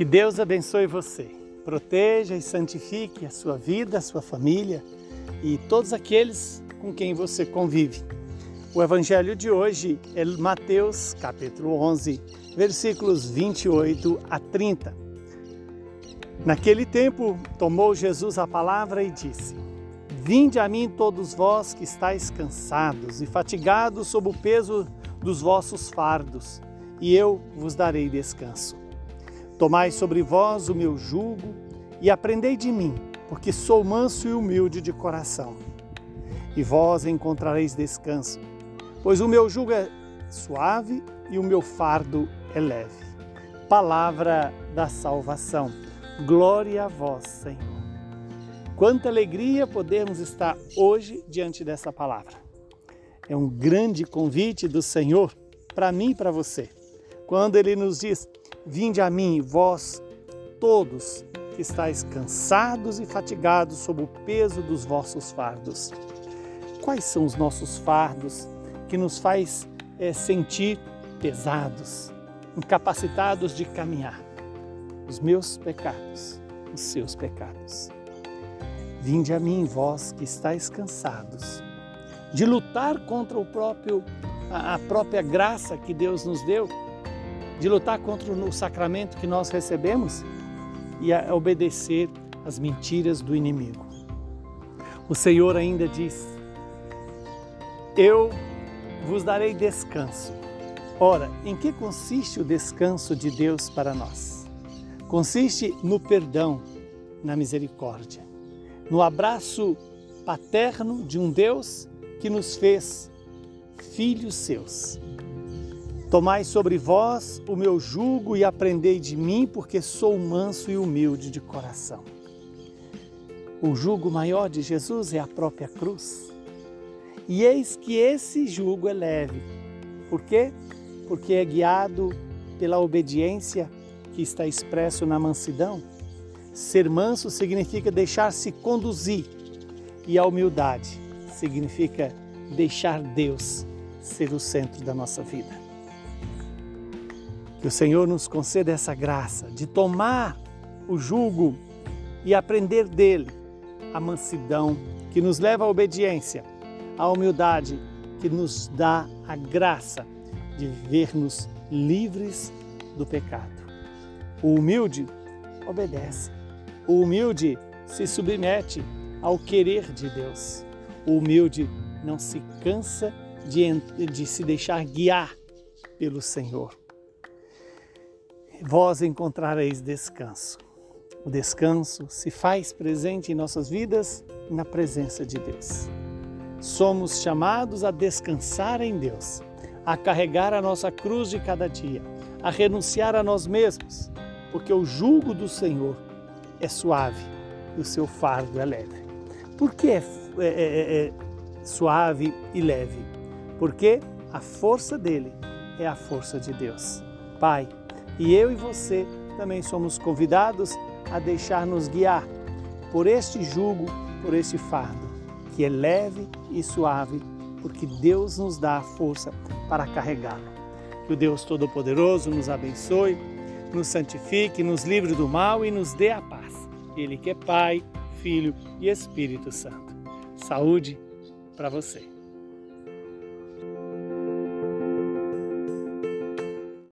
Que Deus abençoe você, proteja e santifique a sua vida, a sua família e todos aqueles com quem você convive. O evangelho de hoje é Mateus, capítulo 11, versículos 28 a 30. Naquele tempo, tomou Jesus a palavra e disse: Vinde a mim todos vós que estáis cansados e fatigados sob o peso dos vossos fardos, e eu vos darei descanso. Tomai sobre vós o meu jugo e aprendei de mim, porque sou manso e humilde de coração. E vós encontrareis descanso, pois o meu jugo é suave e o meu fardo é leve. Palavra da salvação. Glória a vós, Senhor. Quanta alegria podermos estar hoje diante dessa palavra. É um grande convite do Senhor para mim e para você. Quando ele nos diz: Vinde a mim, vós todos que estáis cansados e fatigados sob o peso dos vossos fardos. Quais são os nossos fardos que nos faz é, sentir pesados, incapacitados de caminhar? Os meus pecados, os seus pecados. Vinde a mim, vós que estáis cansados, de lutar contra o próprio a própria graça que Deus nos deu, de lutar contra o sacramento que nós recebemos e a obedecer às mentiras do inimigo. O Senhor ainda diz: Eu vos darei descanso. Ora, em que consiste o descanso de Deus para nós? Consiste no perdão, na misericórdia, no abraço paterno de um Deus que nos fez filhos seus. Tomai sobre vós o meu jugo e aprendei de mim, porque sou manso e humilde de coração. O jugo maior de Jesus é a própria cruz. E eis que esse jugo é leve. Por quê? Porque é guiado pela obediência que está expresso na mansidão. Ser manso significa deixar-se conduzir, e a humildade significa deixar Deus ser o centro da nossa vida. Que o Senhor nos conceda essa graça de tomar o jugo e aprender dele a mansidão que nos leva à obediência, a humildade que nos dá a graça de ver-nos livres do pecado. O humilde obedece. O humilde se submete ao querer de Deus. O humilde não se cansa de, de se deixar guiar pelo Senhor vós encontrareis descanso. O descanso se faz presente em nossas vidas na presença de Deus. Somos chamados a descansar em Deus, a carregar a nossa cruz de cada dia, a renunciar a nós mesmos, porque o jugo do Senhor é suave e o seu fardo é leve. Por que é, é, é, é suave e leve? Porque a força dele é a força de Deus. Pai, e eu e você também somos convidados a deixar-nos guiar por este jugo, por este fardo, que é leve e suave, porque Deus nos dá a força para carregá-lo. Que o Deus Todo-Poderoso nos abençoe, nos santifique, nos livre do mal e nos dê a paz. Ele que é Pai, Filho e Espírito Santo. Saúde para você.